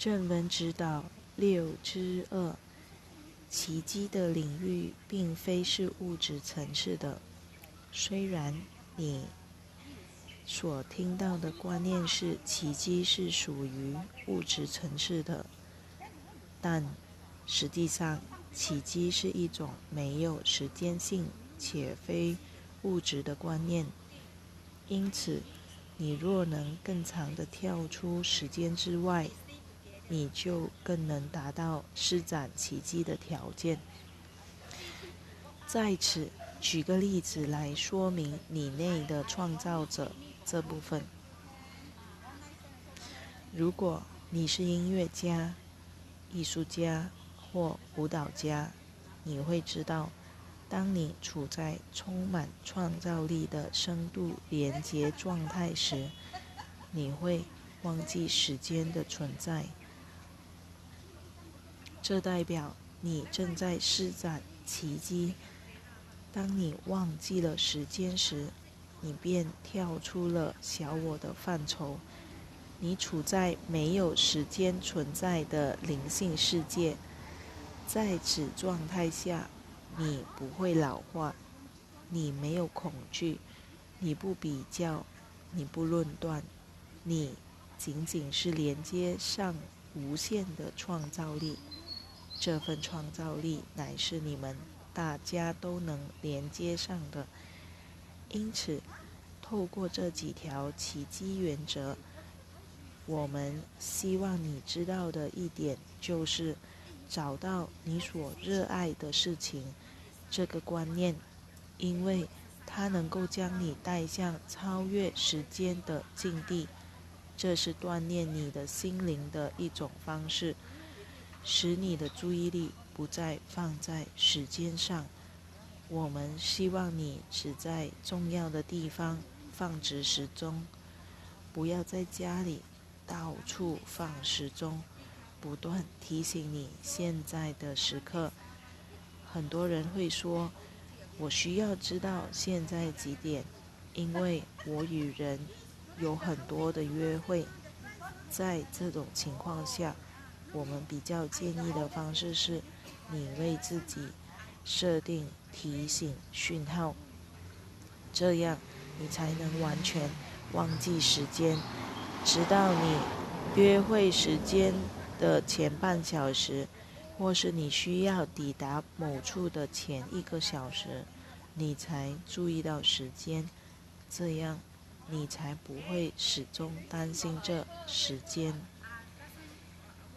正文指导六之二，奇迹的领域并非是物质层次的。虽然你所听到的观念是奇迹是属于物质层次的，但实际上，奇迹是一种没有时间性且非物质的观念。因此，你若能更长的跳出时间之外，你就更能达到施展奇迹的条件。在此，举个例子来说明你内的创造者这部分。如果你是音乐家、艺术家或舞蹈家，你会知道，当你处在充满创造力的深度连接状态时，你会忘记时间的存在。这代表你正在施展奇迹。当你忘记了时间时，你便跳出了小我的范畴。你处在没有时间存在的灵性世界，在此状态下，你不会老化，你没有恐惧，你不比较，你不论断，你仅仅是连接上无限的创造力。这份创造力乃是你们大家都能连接上的。因此，透过这几条奇迹原则，我们希望你知道的一点就是：找到你所热爱的事情这个观念，因为它能够将你带向超越时间的境地。这是锻炼你的心灵的一种方式。使你的注意力不再放在时间上。我们希望你只在重要的地方放置时钟，不要在家里到处放时钟，不断提醒你现在的时刻。很多人会说：“我需要知道现在几点，因为我与人有很多的约会。”在这种情况下，我们比较建议的方式是，你为自己设定提醒讯号，这样你才能完全忘记时间，直到你约会时间的前半小时，或是你需要抵达某处的前一个小时，你才注意到时间，这样你才不会始终担心这时间。